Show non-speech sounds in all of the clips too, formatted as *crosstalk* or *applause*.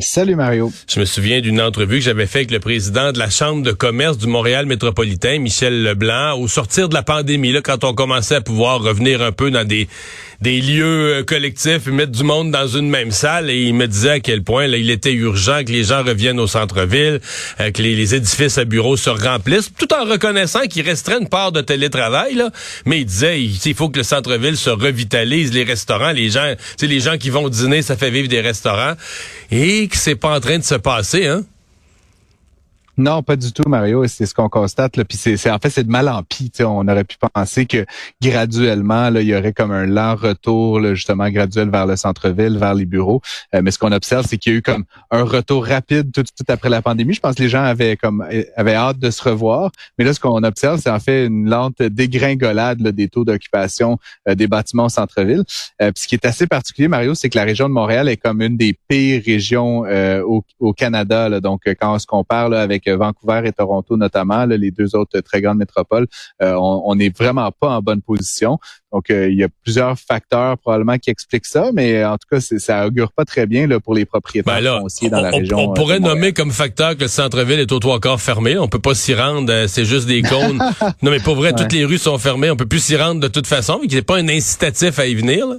Salut Mario. Je me souviens d'une entrevue que j'avais faite avec le président de la Chambre de commerce du Montréal métropolitain, Michel Leblanc, au sortir de la pandémie, là, quand on commençait à pouvoir revenir un peu dans des, des lieux euh, collectifs et mettre du monde dans une même salle. Et il me disait à quel point là, il était urgent que les gens reviennent au centre-ville, euh, que les, les, édifices à bureaux se remplissent, tout en reconnaissant qu'il resterait une part de télétravail. Là. Mais il disait, il, il faut que le centre-ville se revitalise, les restaurants, les gens, les gens qui vont dîner, ça fait vivre des restaurants. Et que c'est pas en train de se passer, hein? Non, pas du tout, Mario. C'est ce qu'on constate. Là. Puis c'est, en fait, c'est de mal en pis. On aurait pu penser que graduellement, là, il y aurait comme un lent retour, là, justement, graduel vers le centre-ville, vers les bureaux. Euh, mais ce qu'on observe, c'est qu'il y a eu comme un retour rapide tout de suite après la pandémie. Je pense que les gens avaient comme avaient hâte de se revoir. Mais là, ce qu'on observe, c'est en fait une lente dégringolade des taux d'occupation euh, des bâtiments au centre-ville. Euh, ce qui est assez particulier, Mario, c'est que la région de Montréal est comme une des pires régions au, Canada. Donc, quand on se compare avec Vancouver et Toronto notamment, les deux autres très grandes métropoles, euh, on n'est vraiment pas en bonne position. Donc, euh, il y a plusieurs facteurs probablement qui expliquent ça, mais en tout cas, ça augure pas très bien là, pour les propriétaires ben fonciers dans la région. On, pourrait nommer comme facteur que le centre-ville est au trois quarts fermé. On peut pas s'y rendre, c'est juste des cônes. *laughs* non, mais pour vrai, toutes les rues sont fermées. On peut plus s'y rendre de toute façon, mais qu'il n'y ait pas un incitatif à y venir. Là.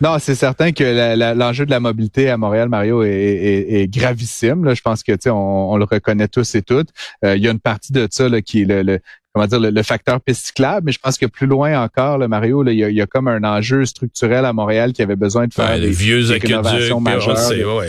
Non, c'est certain que l'enjeu de la mobilité à Montréal, Mario, est, gravissime. Je pense que on, on le reconnaît tous et toutes. Euh, il y a une partie de ça là, qui est le, va dire, le, facteur piste mais je pense que plus loin encore, le Mario, il, y a, comme un enjeu structurel à Montréal qui avait besoin de faire des, vieux des rénovations majeures.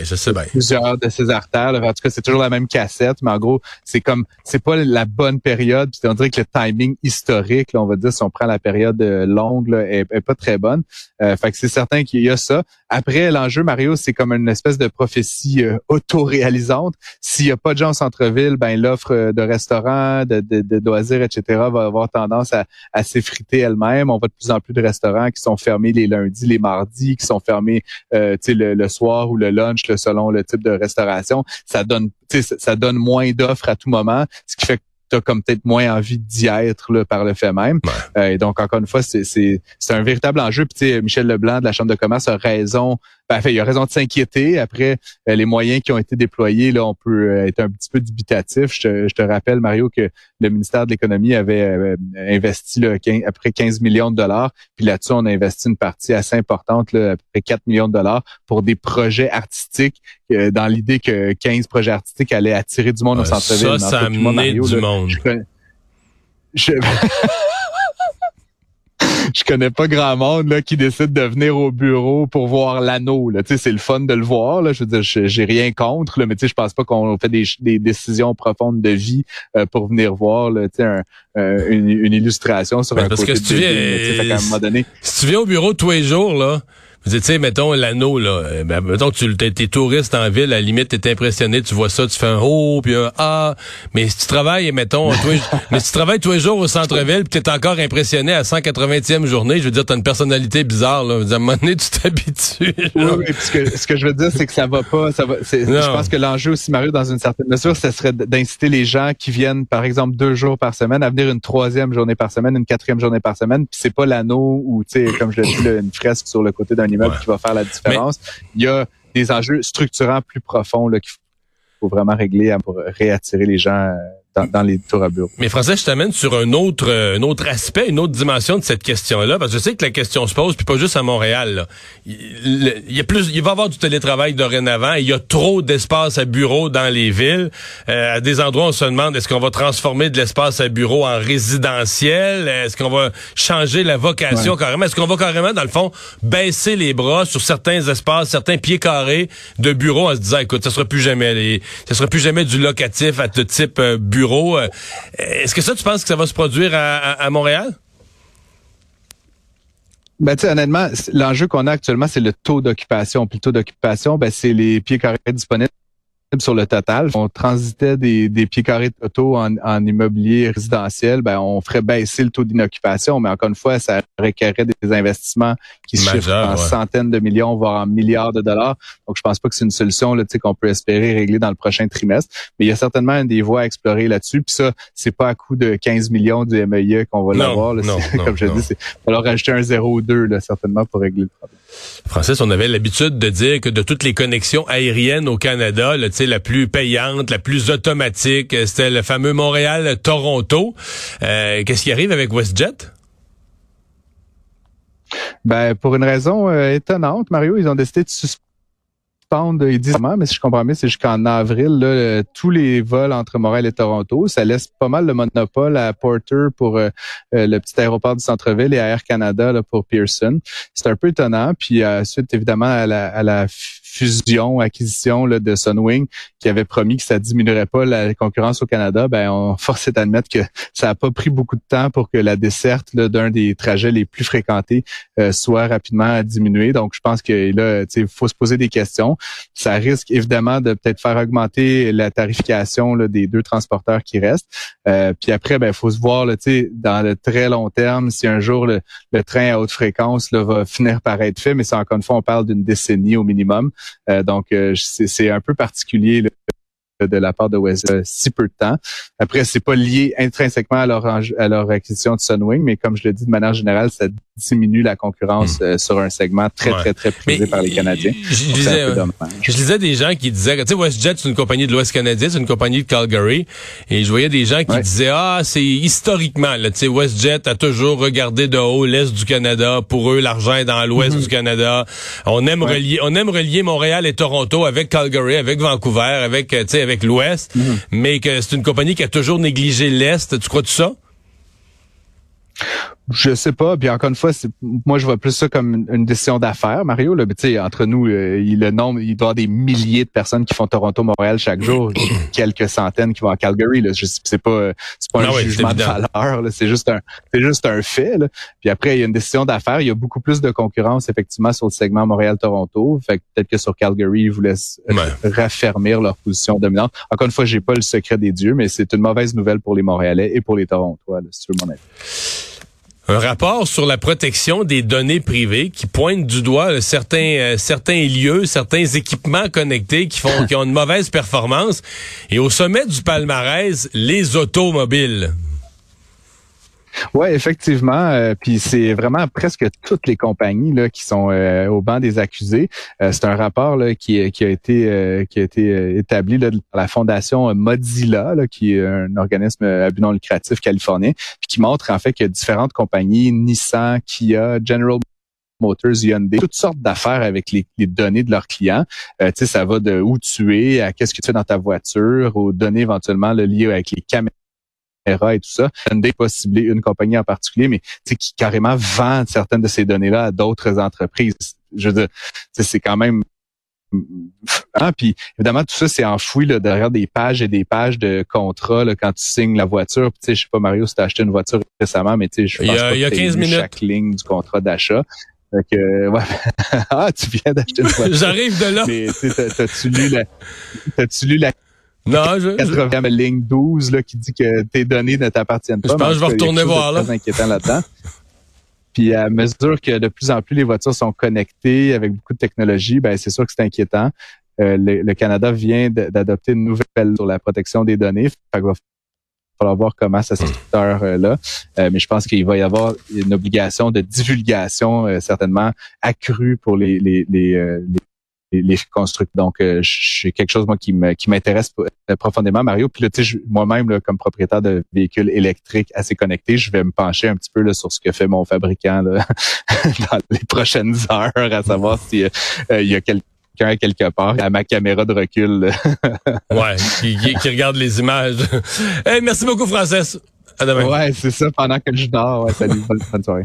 je sais bien. Plusieurs de ces artères. En tout cas, c'est toujours la même cassette, mais en gros, c'est comme c'est pas la bonne période. Puis on dirait que le timing historique, là, on va dire, si on prend la période euh, longue, là, est, pas très bonne. Euh, fait que c'est certain qu'il y a ça. Après, l'enjeu, Mario, c'est comme une espèce de prophétie euh, autoréalisante. S'il y a pas de gens au centre-ville, ben l'offre de restaurants, de, de, de loisirs, etc va avoir tendance à, s'effriter elle-même. On voit de plus en plus de restaurants qui sont fermés les lundis, les mardis, qui sont fermés euh, le, le, soir ou le lunch selon le type de restauration. Ça donne, ça donne moins d'offres à tout moment, ce qui fait que tu as comme peut-être moins envie d'y être là, par le fait même. Euh, et donc, encore une fois, c'est un véritable enjeu. Puis, Michel Leblanc de la Chambre de commerce a raison ben, il y a raison de s'inquiéter. Après, euh, les moyens qui ont été déployés, là, on peut euh, être un petit peu dubitatif. Je te, rappelle, Mario, que le ministère de l'Économie avait euh, investi là, à peu près 15 millions de dollars. Puis là-dessus, on a investi une partie assez importante, là, à peu près 4 millions de dollars pour des projets artistiques, dans l'idée que 15 projets artistiques allaient attirer du monde au centre-ville. Ça, ça a du monde. je... je *laughs* connais pas grand monde là qui décide de venir au bureau pour voir l'anneau. Tu sais, c'est le fun de le voir. Là. Je veux dire, j'ai rien contre, là, mais tu sais, je pense pas qu'on fait des, des, décisions profondes de vie euh, pour venir voir là, tu sais, euh, une, une, illustration sur ben, un parce côté que si tu viens, Si tu viens au bureau tous les jours, là, tu sais, mettons l'anneau, là. Euh, ben, mettons que tu es, touriste en ville, à la limite, t'es impressionné, tu vois ça, tu fais un oh, puis un ah. Mais si tu travailles, mettons, toi, *laughs* mais si tu travailles tous les jours au centre-ville, puis t'es encore impressionné à 180e journée, je veux dire, t'as une personnalité bizarre, là. à un moment donné, tu t'habitues. Oui, ce que, ce que je veux dire, c'est que ça va pas. Ça va, je pense que l'enjeu aussi, Mario, dans une certaine mesure, ce serait d'inciter les gens qui viennent, par exemple, deux jours par semaine, à venir une troisième journée par semaine, une quatrième journée par semaine. Puis c'est pas l'anneau ou, tu sais, comme je l'ai dit, une fresque sur le côté d'un immeuble qui va faire la différence. Il y a des enjeux structurants plus profonds qu'il faut vraiment régler pour réattirer les gens euh, dans, les tours à bureau. Mais Français, je t'amène sur un autre, euh, un autre aspect, une autre dimension de cette question-là, parce que je sais que la question se pose, puis pas juste à Montréal. Il, y a plus, il va y avoir du télétravail dorénavant. Il y a trop d'espace à bureau dans les villes. Euh, à des endroits, on se demande est-ce qu'on va transformer de l'espace à bureau en résidentiel? Est-ce qu'on va changer la vocation carrément? Est-ce qu'on va carrément, dans le fond, baisser les bras sur certains espaces, certains pieds carrés de bureaux en se disant, écoute, ça sera plus jamais, les, ça sera plus jamais du locatif à ce type euh, bureau euh, est-ce que ça, tu penses que ça va se produire à, Montréal? Ben, honnêtement, l'enjeu qu'on a actuellement, c'est le taux d'occupation. Puis le taux d'occupation, ben, c'est les pieds carrés disponibles sur le total. On transitait des, des pieds carrés auto en, en immobilier résidentiel, ben on ferait baisser le taux d'inoccupation, mais encore une fois, ça requerrait des investissements qui se chiffrent en centaines de millions, voire en milliards de dollars. Donc, je pense pas que c'est une solution là, qu'on peut espérer régler dans le prochain trimestre. Mais il y a certainement des voies à explorer là-dessus. Puis ça, c'est pas à coût de 15 millions du MEIE qu'on va l'avoir. *laughs* Comme je dis, il va falloir rajouter un 0 ou 2 là, certainement pour régler le problème. Francis, on avait l'habitude de dire que de toutes les connexions aériennes au Canada, la plus payante, la plus automatique, c'était le fameux Montréal-Toronto. Euh, Qu'est-ce qui arrive avec WestJet? Ben, pour une raison euh, étonnante, Mario, ils ont décidé de suspendre mais si je comprends bien, c'est jusqu'en avril, là, tous les vols entre Montréal et Toronto. Ça laisse pas mal le monopole à Porter pour euh, euh, le petit aéroport du centre-ville et à Air Canada là, pour Pearson. C'est un peu étonnant. Puis suite, évidemment, à la, à la fusion, acquisition là, de Sunwing, qui avait promis que ça diminuerait pas la concurrence au Canada, ben on *laughs* force d'admettre que ça a pas pris beaucoup de temps pour que la desserte d'un des trajets les plus fréquentés euh, soit rapidement diminuée. Donc, je pense que là, il faut se poser des questions. Ça risque évidemment de peut-être faire augmenter la tarification là, des deux transporteurs qui restent. Euh, puis après, ben faut se voir là, dans le très long terme si un jour le, train à haute fréquence là, va finir par être fait. Mais c'est encore une fois, on parle d'une décennie au minimum. Euh, donc, euh, c'est un peu particulier de la part de West euh, si peu de temps. Après, c'est pas lié intrinsèquement à leur, à leur acquisition de Sunwing, mais comme je le dis de manière générale, ça diminue la concurrence hmm. euh, sur un segment très, très, très prisé par les Canadiens. Je, disais, je lisais des gens qui disaient, tu sais, WestJet, c'est une compagnie de l'Ouest canadien, c'est une compagnie de Calgary, et je voyais des gens qui disaient, ah, c'est historiquement, tu sais, WestJet a toujours regardé de haut l'Est du Canada. Pour eux, l'argent est dans l'Ouest mhm. du Canada. On aime relier, on aime relier Montréal et Toronto avec Calgary, avec Vancouver, avec, euh, tu sais, avec l'Ouest, mhm. mais que c'est une compagnie qui a toujours négligé l'Est. Tu crois tout ça? Je sais pas. Puis encore une fois, moi je vois plus ça comme une, décision d'affaires, Mario. Là, sais, entre nous, euh, il le nombre, il doit y avoir des milliers de personnes qui font Toronto-Montréal chaque jour, *clears throat* quelques centaines qui vont à Calgary. Là, c'est pas, c'est pas un jugement de valeur. C'est juste un, c'est juste un fait. Là. Puis après, il y a une décision d'affaires. Il y a beaucoup plus de concurrence effectivement sur le segment Montréal-Toronto. Fait que peut-être que sur Calgary, ils voulaient raffermir leur position dominante. Encore une fois, j'ai pas le secret des dieux, mais c'est une mauvaise nouvelle pour les Montréalais et pour les Torontois, là, sur mon avis un rapport sur la protection des données privées qui pointe du doigt certains euh, certains lieux, certains équipements connectés qui font *laughs* qui ont une mauvaise performance et au sommet du palmarès, les automobiles. Oui, effectivement. Euh, puis c'est vraiment presque toutes les compagnies là, qui sont euh, au banc des accusés. Euh, c'est un rapport là, qui, qui a été qui a été établi là, par la fondation Mozilla, là, qui est un organisme à but non lucratif californien, puis qui montre en fait que différentes compagnies, Nissan, Kia, General Motors, Hyundai, toutes sortes d'affaires avec les, données de leurs clients. tu sais, ça va de où tu es, à qu'est-ce que tu fais dans ta voiture, aux données éventuellement liées avec les caméras et tout ça. Hyundai pas ciblé une compagnie en particulier, mais qui carrément vend certaines de ces données-là à d'autres entreprises. Je veux dire, c'est quand même ah, puis évidemment, tout ça, c'est enfoui là, derrière des pages et des pages de contrats là, quand tu signes la voiture. Tu sais, je sais pas, Mario, si tu as acheté une voiture récemment, mais tu sais, je pense pas il y a 15 minutes. chaque ligne du contrat d'achat. que, ouais. *laughs* ah, tu viens d'acheter une *laughs* voiture. J'arrive de là. Mais t'as-tu lu la, t'as-tu lu la non, je, 80 ligne 12 là, qui dit que tes données ne t'appartiennent pas. Je pense que je vais retourner voir là. C'est inquiétant là-dedans. Puis à mesure que de plus en plus les voitures sont connectées avec beaucoup de technologie, ben c'est sûr que c'est inquiétant. Euh, le, Canada vient d'adopter une nouvelle sur la protection des données. Fait va falloir voir comment ça se euh, là. Euh, mais je pense qu'il va y avoir une obligation de divulgation euh, certainement accrue pour les, les, les, les constructeurs. Donc, euh, c'est quelque chose moi qui qui m'intéresse euh, profondément, Mario. Puis là, tu sais, moi-même, comme propriétaire de véhicules électriques assez connectés, je vais me pencher un petit peu là, sur ce que fait mon fabricant là, *laughs* dans les prochaines heures, à savoir si euh, il y a quelqu'un quelque part à ma caméra de recul. *laughs* ouais, qui, qui, regarde les images. hey, merci beaucoup, Frances. À demain. Ouais, c'est ça, pendant que je dors. Ouais, salut, bonne soirée.